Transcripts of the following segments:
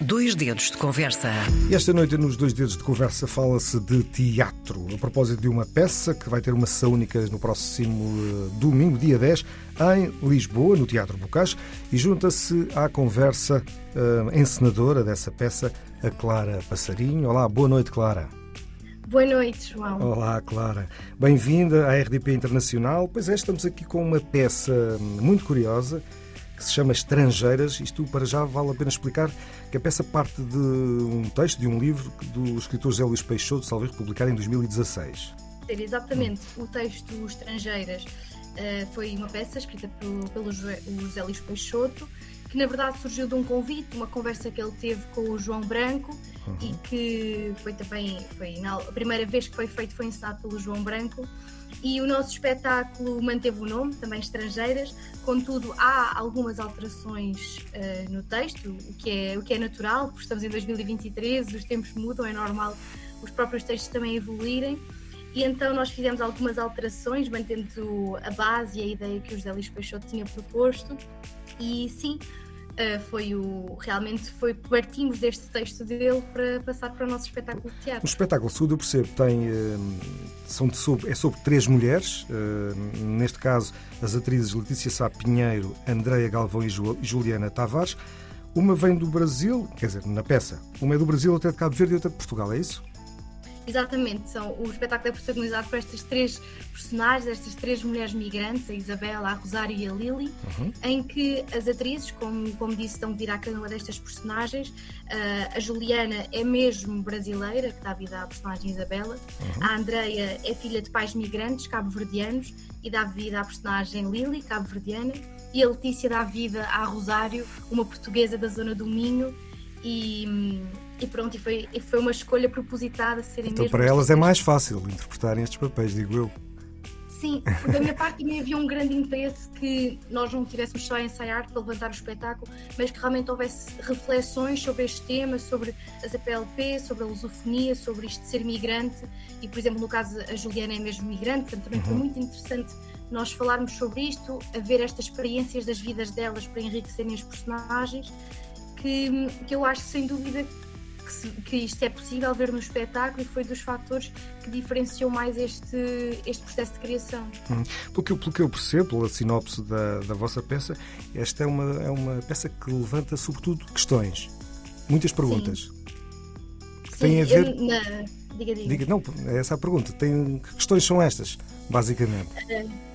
Dois dedos de conversa. E esta noite, nos Dois Dedos de Conversa, fala-se de teatro. A propósito de uma peça que vai ter uma sessão única no próximo uh, domingo, dia 10, em Lisboa, no Teatro Bocage, e junta-se à conversa uh, encenadora dessa peça, a Clara Passarinho. Olá, boa noite, Clara. Boa noite, João. Olá, Clara. Bem-vinda à RDP Internacional. Pois é, estamos aqui com uma peça muito curiosa que se chama Estrangeiras. Isto, para já, vale a pena explicar que a peça parte de um texto, de um livro do escritor José Luís Peixoto, salvo publicado em 2016. Exatamente. O texto Estrangeiras uh, foi uma peça escrita pelo, pelo José Luís Peixoto, que na verdade surgiu de um convite, uma conversa que ele teve com o João Branco uhum. e que foi também foi na, a primeira vez que foi feito foi ensinado pelo João Branco e o nosso espetáculo manteve o nome, também Estrangeiras, contudo há algumas alterações uh, no texto, o que, é, o que é natural, porque estamos em 2023, os tempos mudam, é normal os próprios textos também evoluírem. E então nós fizemos algumas alterações, mantendo a base e a ideia que o José Luís Peixoto tinha proposto. E sim, Uh, foi o realmente foi partimos deste texto dele para passar para o nosso espetáculo de teatro. O espetáculo, segundo eu percebo, tem uh, são sobre, é sobre três mulheres, uh, neste caso as atrizes Letícia Sá Pinheiro, Andreia Galvão e Juliana Tavares. Uma vem do Brasil, quer dizer, na peça, uma é do Brasil, outra é de Cabo Verde e outra de Portugal, é isso? Exatamente, são, o espetáculo é protagonizado por estas três personagens, estas três mulheres migrantes, a Isabela, a Rosário e a Lili, uhum. em que as atrizes, como, como disse, estão a vir a cada uma destas personagens. Uh, a Juliana é mesmo brasileira, que dá vida à personagem Isabela. Uhum. A Andreia é filha de pais migrantes cabo-verdianos e dá vida à personagem Lili, cabo-verdiana. E a Letícia dá vida à Rosário, uma portuguesa da zona do Minho. E, hum, e pronto, e foi, e foi uma escolha propositada serem então, Para elas é mais fácil interpretarem estes papéis, digo eu. Sim, da minha parte também havia um grande interesse que nós não tivéssemos só a ensaiar para levantar o espetáculo, mas que realmente houvesse reflexões sobre este tema, sobre as APLP, sobre a lusofonia, sobre isto de ser migrante. E, por exemplo, no caso, a Juliana é mesmo migrante, portanto também uhum. foi muito interessante nós falarmos sobre isto, a ver estas experiências das vidas delas para enriquecerem os personagens, que, que eu acho sem dúvida que, que, isto é possível ver no espetáculo e foi dos fatores que diferenciou mais este, este processo de criação. Hum. Pelo, que, pelo que eu percebo, pela sinopse da, da vossa peça, esta é uma, é uma peça que levanta sobretudo questões, muitas perguntas. Sim. Têm a ver. Eu, na... Diga, diga. diga. Não, é essa a pergunta. Tem... Que questões são estas, basicamente? Uh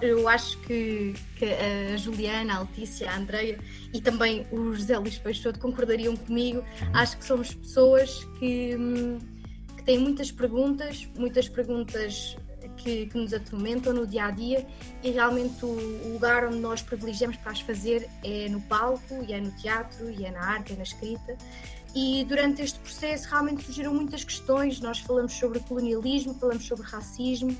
eu acho que, que, a Juliana, a Letícia, a Andreia e também o José Luís Peixoto concordariam comigo. Acho que somos pessoas que, que têm muitas perguntas, muitas perguntas que, que, nos atormentam no dia a dia e realmente o, o, lugar onde nós privilegiamos para as fazer é no palco, e é no teatro, e é na arte, é na escrita. E durante este processo realmente surgiram muitas questões. Nós falamos sobre colonialismo, falamos sobre racismo,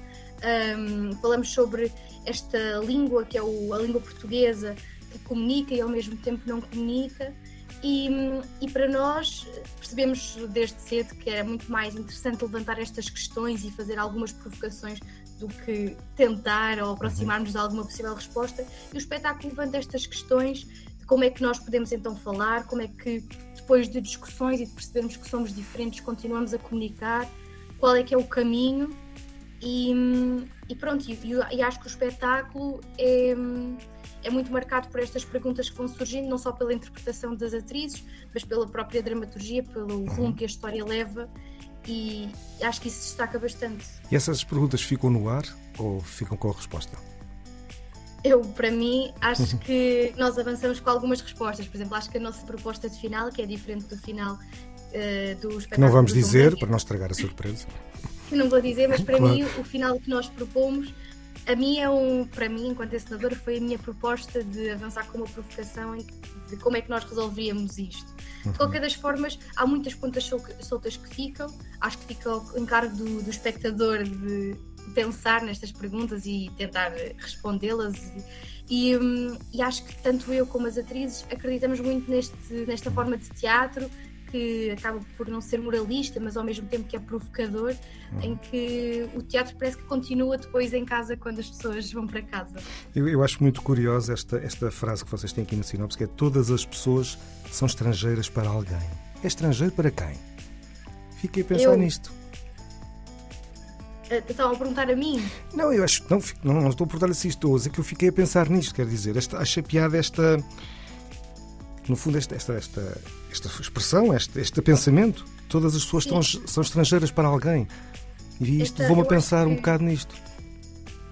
um, falamos sobre esta língua que é o, a língua portuguesa que comunica e ao mesmo tempo não comunica. E, e, para nós percebemos desde cedo que era muito mais interessante levantar estas questões e fazer algumas provocações do que tentar ou aproximarmos de alguma possível resposta. E o espetáculo levanta estas questões de como é que nós podemos então falar, como é que depois de discussões e de percebermos que somos diferentes continuamos a comunicar, qual é que é o caminho e, e pronto, e, e, acho que o espetáculo é, é muito marcado por estas perguntas que vão surgindo, não só pela interpretação das atrizes, mas pela própria dramaturgia, pelo rumo que a história leva, e acho que isso destaca bastante. E essas perguntas ficam no ar ou ficam com a resposta? Eu, para mim, acho que nós avançamos com algumas respostas. Por exemplo, acho que a nossa proposta de final, que é diferente do final uh, do espetáculo. Não vamos dizer, para não estragar a surpresa que não vou dizer, mas para claro. mim o final que nós propomos, a mim é um, para mim, enquanto encenadora, foi a minha proposta de avançar com uma provocação de como é que nós resolveríamos isto. De uhum. qualquer das formas, há muitas pontas soltas que ficam, acho que fica ao encargo do, do espectador de pensar nestas perguntas e tentar respondê-las. E, hum, e, acho que tanto eu como as atrizes acreditamos muito neste, nesta forma de teatro que acaba por não ser moralista, mas ao mesmo tempo que é provocador, uhum. em que o teatro parece que continua depois em casa quando as pessoas vão para casa. Eu, eu acho muito curiosa esta, esta frase que vocês têm aqui no sinopse, que é todas as pessoas são estrangeiras para alguém. É estrangeiro para quem? Fiquei a pensar Eu- nisto. Eh, Estavam a perguntar a mim. Não, eu acho não, não, não estou a perguntar se isto estou a dizer que eu fiquei a pensar nisto, quer dizer, esta, acho a piada esta. No fundo, esta, esta, esta, esta expressão, este, este pensamento, todas as pessoas estão, são estrangeiras para alguém. E isto Esta- levou-me a pensar um que- bocado nisto.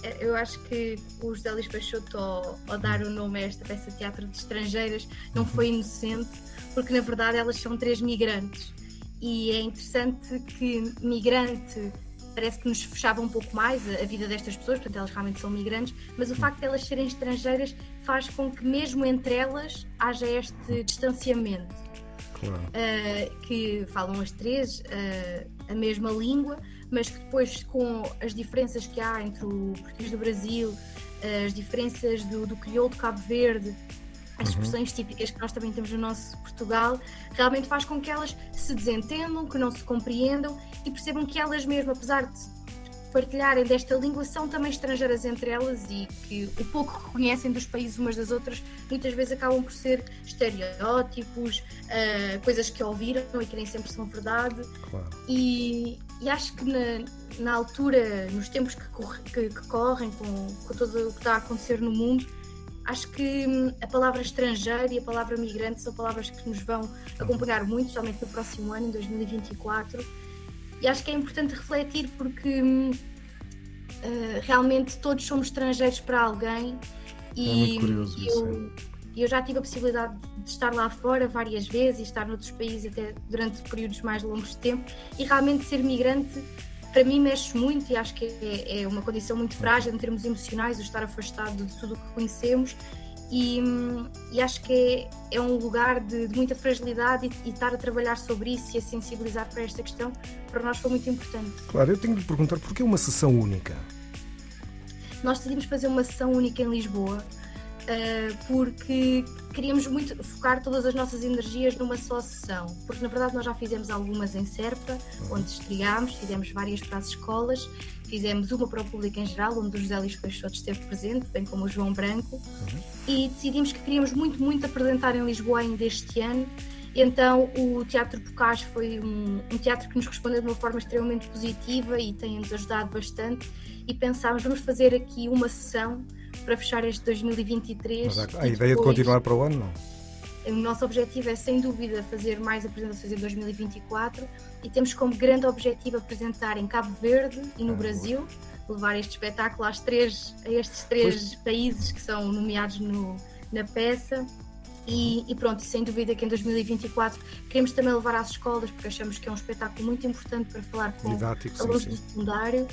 Eh, Eu acho que o José Luís Peixoto, ao, ao dar o nome a esta peça de teatro de estrangeiras, não foi inocente, porque na verdade elas são três migrantes. E é interessante que migrante parece que nos fechava um pouco mais a, vida destas pessoas, portanto elas realmente são migrantes, mas o facto de elas serem estrangeiras faz com que mesmo entre elas haja este distanciamento. Claro. uh, que falam as três uh, a mesma língua, mas que depois, com as diferenças que há entre o português do Brasil, uh, as diferenças do, do crioulo de Cabo Verde, as expressões típicas que nós também temos no nosso Portugal, realmente faz com que elas se desentendam, que não se compreendam e percebam que elas mesmas, apesar de partilharem desta língua, são também estrangeiras entre elas e que o pouco que conhecem dos países umas das outras muitas vezes acabam por ser estereótipos, uh, coisas que ouviram e que nem sempre são verdade. Claro. E, e acho que na, na altura, nos tempos que, corre, que, que correm, com, com tudo o que está a acontecer no mundo, acho que hum, a palavra estrangeiro e a palavra migrante são palavras que nos vão acompanhar muito, especialmente no próximo ano, em 2024. E acho que é importante refletir porque uh, realmente todos somos estrangeiros para alguém. E É muito curioso isso, eu, eu já tive a possibilidade de estar lá fora várias vezes e estar noutros países até durante períodos mais longos de tempo e realmente ser migrante para mim mexe muito e acho que é, é uma condição muito frágil em termos emocionais o estar afastado de tudo o que conhecemos e, e acho que é, é um lugar de, de muita fragilidade e, e, estar a trabalhar sobre isso e a sensibilizar para esta questão para nós foi muito importante. Claro, eu tenho de lhe perguntar porquê uma sessão única? Nós decidimos fazer uma sessão única em Lisboa porque queríamos muito focar todas as nossas energias numa só sessão, porque na verdade nós já fizemos algumas em Serpa, onde estreámos, fizemos várias para as escolas, fizemos uma para o público em geral, onde o José Luís Peixoto esteve presente, bem como o João Branco, uhum. e decidimos que queríamos muito, muito apresentar em Lisboa ainda este ano. Então o Teatro Bocage foi um, um, teatro que nos respondeu de uma forma extremamente positiva e tem-nos ajudado bastante. E pensámos, vamos fazer aqui uma sessão para fechar este 2023. Mas há a ideia de continuar para o ano, não? O nosso objetivo é, sem dúvida, fazer mais apresentações em 2024 e temos como grande objetivo apresentar em Cabo Verde e no ah, Brasil, levar este espetáculo às três, a estes três pois. países que são nomeados no, na peça. E, e, pronto, sem dúvida que em 2024 queremos também levar às escolas, porque achamos que é um espetáculo muito importante para falar com Didático, alunos sim, do secundário.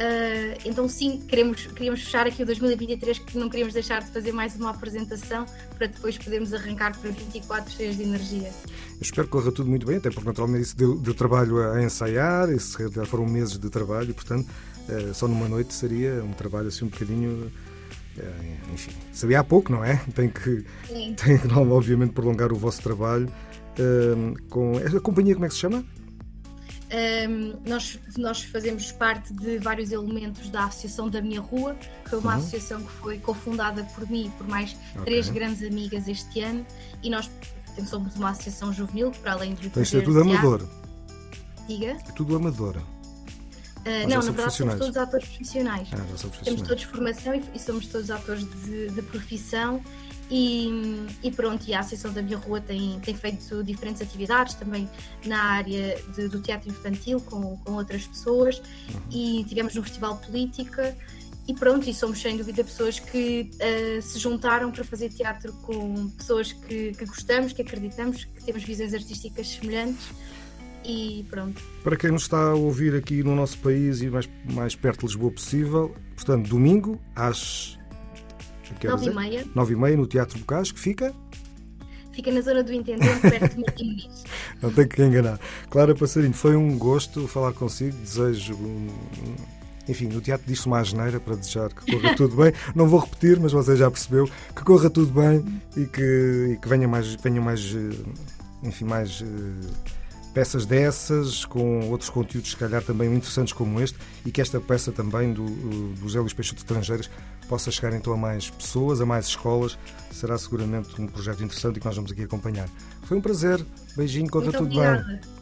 Uh, então sim, queremos, queríamos fechar aqui o 2023 que não queríamos deixar de fazer mais uma apresentação para depois podermos arrancar para 24 cheios de energia. Eu espero que corra tudo muito bem, até porque naturalmente isso deu, deu trabalho a ensaiar, isso já foram meses de trabalho, portanto uh, só numa noite seria um trabalho assim um bocadinho uh, enfim, sabia há pouco, não é? Tem que, Sim. tem que obviamente prolongar o vosso trabalho com a companhia como é que se chama? Um, nós, nós fazemos parte de vários elementos da Associação da Minha Rua, que foi uma Uhum. associação que foi cofundada por mim e por mais Ok. três grandes amigas este ano, e nós somos uma associação juvenil, que para além de Então isto é tudo amador. Diga? É tudo amador. Uh, não, na verdade somos profissionais. todos atores profissionais. Ah, são Temos profissionais. todos formação e, e somos todos atores de, de profissão e, e pronto, e a Associação da Minha Rua tem, tem feito diferentes atividades também na área de- do teatro infantil com, com outras pessoas Uhum. e tivemos no Festival Política e pronto, e somos sem dúvida pessoas que eh, se juntaram para fazer teatro com pessoas que, que gostamos, que acreditamos, que temos visões artísticas semelhantes e pronto. Para quem nos está a ouvir aqui no nosso país e mais, mais perto de Lisboa possível, portanto, domingo às a que horas Nove meia, nove e meia no Teatro Bocage, que fica, fica na zona do Intendente, perto de Martim Muniz. não tem que enganar. Clara Passarinho, foi um gosto falar consigo, desejo um, enfim, no teatro diz-se uma asneira para desejar que corra tudo bem. Não vou repetir, mas você já percebeu que corra tudo bem e que, e que venha mais, venha mais, eh, enfim, mais, eh, peças dessas, com outros conteúdos, se calhar também interessantes como este, e que esta peça também do, do José Luís Peixoto de Estrangeiras possa chegar então a mais pessoas, a mais escolas. Será seguramente um projeto interessante e que nós vamos aqui acompanhar. Foi um prazer. Beijinho, conta tudo obrigada. bem.